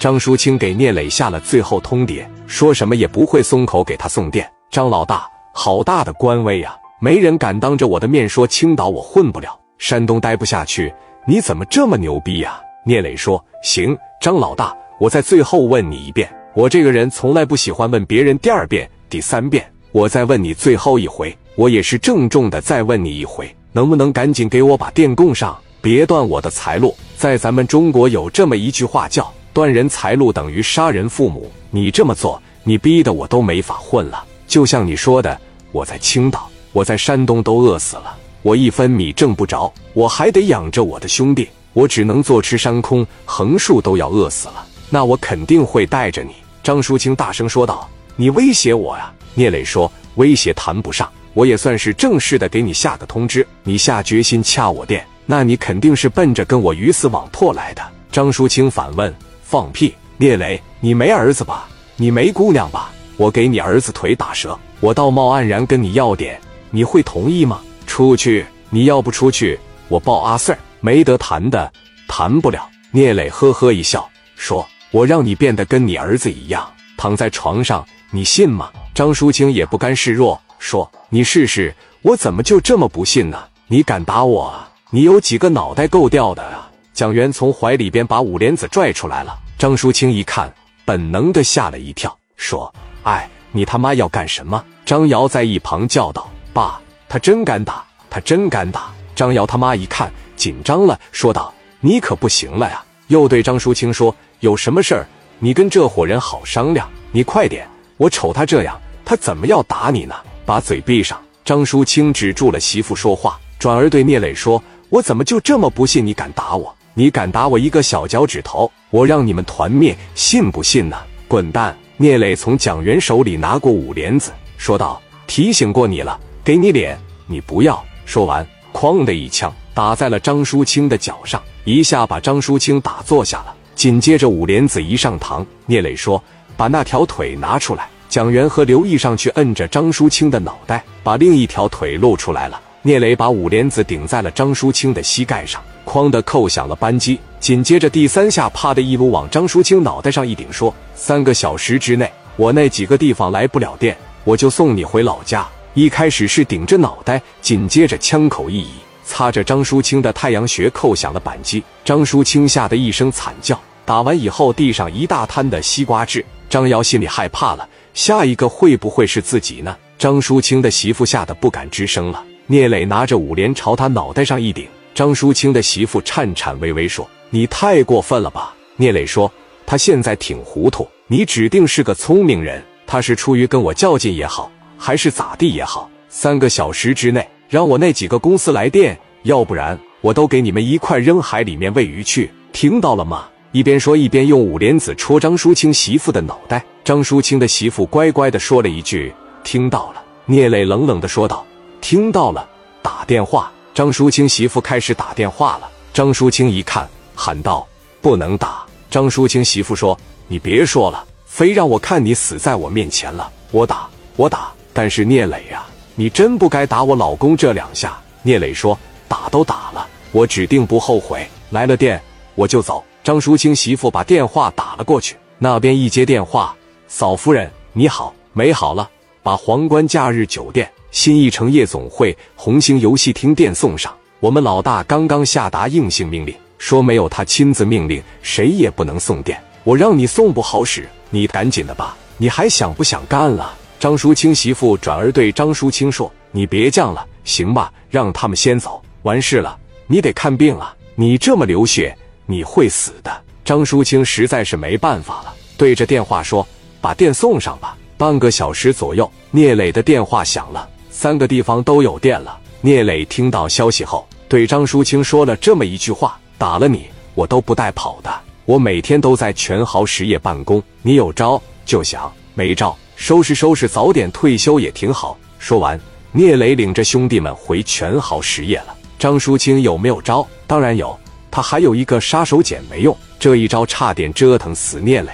张淑清给聂磊下了最后通牒，说什么也不会松口给他送电。张老大，好大的官威啊！没人敢当着我的面说青岛我混不了，山东待不下去。你怎么这么牛逼呀？聂磊说：“行，张老大，我再最后问你一遍。我这个人从来不喜欢问别人第二遍、第三遍。我再问你最后一回，我也是郑重的再问你一回，能不能赶紧给我把电供上，别断我的财路？在咱们中国有这么一句话叫。”断人财路等于杀人父母，你这么做，你逼得我都没法混了。就像你说的，我在青岛，我在山东都饿死了，我一分米挣不着，我还得养着我的兄弟，我只能坐吃山空，横竖都要饿死了。那我肯定会带着你。”张淑清大声说道，“你威胁我呀？”聂磊说：“威胁谈不上，我也算是正式的给你下个通知。你下决心掐我店，那你肯定是奔着跟我鱼死网破来的。”张淑清反问。放屁！聂磊，你没儿子吧？你没姑娘吧？我给你儿子腿打折，我道貌岸然跟你要点，你会同意吗？出去！你要不出去，我抱阿 Sir，没得谈的，谈不了。聂磊呵呵一笑，说：“我让你变得跟你儿子一样，躺在床上，你信吗？”张淑清也不甘示弱，说：“你试试，我怎么就这么不信呢？你敢打我啊？你有几个脑袋够掉的啊？”蒋元从怀里边把五莲子拽出来了。张淑清一看，本能的吓了一跳，说：“哎，你他妈要干什么？”张瑶在一旁叫道：“爸，他真敢打，他真敢打！”张瑶他妈一看，紧张了，说道：“你可不行了呀！”又对张淑清说：“有什么事儿，你跟这伙人好商量。你快点，我瞅他这样，他怎么要打你呢？把嘴闭上！”张淑清止住了媳妇说话，转而对聂磊说：“我怎么就这么不信你敢打我？”你敢打我一个小脚趾头，我让你们团灭，信不信呢？滚蛋！聂磊从蒋元手里拿过五莲子，说道：“提醒过你了，给你脸，你不要。”说完，哐的一枪打在了张淑清的脚上，一下把张淑清打坐下了。紧接着，五莲子一上膛，聂磊说：“把那条腿拿出来。”蒋元和刘毅上去摁着张淑清的脑袋，把另一条腿露出来了。聂磊把五莲子顶在了张淑清的膝盖上。哐的扣响了扳机，紧接着第三下，啪的一撸往张淑清脑袋上一顶，说：“三个小时之内，我那几个地方来不了电，我就送你回老家。”一开始是顶着脑袋，紧接着枪口一移，擦着张淑清的太阳穴，扣响了扳机。张淑清吓得一声惨叫。打完以后，地上一大滩的西瓜汁。张瑶心里害怕了，下一个会不会是自己呢？张淑清的媳妇吓得不敢吱声了。聂磊拿着五连朝他脑袋上一顶。张淑清的媳妇颤颤巍巍说：“你太过分了吧？”聂磊说：“他现在挺糊涂，你指定是个聪明人。他是出于跟我较劲也好，还是咋地也好，三个小时之内让我那几个公司来电，要不然我都给你们一块扔海里面喂鱼去。听到了吗？”一边说一边用五莲子戳张淑清媳妇的脑袋。张淑清的媳妇乖乖的说了一句：“听到了。”聂磊冷冷的说道：“听到了，打电话。”张淑清媳妇开始打电话了。张淑清一看，喊道：“不能打！”张淑清媳妇说：“你别说了，非让我看你死在我面前了，我打，我打！但是聂磊呀，你真不该打我老公这两下。”聂磊说：“打都打了，我指定不后悔。来了电，我就走。”张淑清媳妇把电话打了过去，那边一接电话：“嫂夫人，你好，没好了，把皇冠假日酒店。”新一城夜总会、红星游戏厅电送上。我们老大刚刚下达硬性命令，说没有他亲自命令，谁也不能送电。我让你送不好使，你赶紧的吧。你还想不想干了？张淑清媳妇转而对张淑清说：“你别犟了，行吧？让他们先走，完事了，你得看病啊！你这么流血，你会死的。”张淑清实在是没办法了，对着电话说：“把电送上吧。”半个小时左右，聂磊的电话响了。三个地方都有电了。聂磊听到消息后，对张淑清说了这么一句话：“打了你，我都不带跑的。我每天都在全豪实业办公，你有招就想，没招收拾收拾，早点退休也挺好。”说完，聂磊领着兄弟们回全豪实业了。张淑清有没有招？当然有，他还有一个杀手锏没用，这一招差点折腾死聂磊。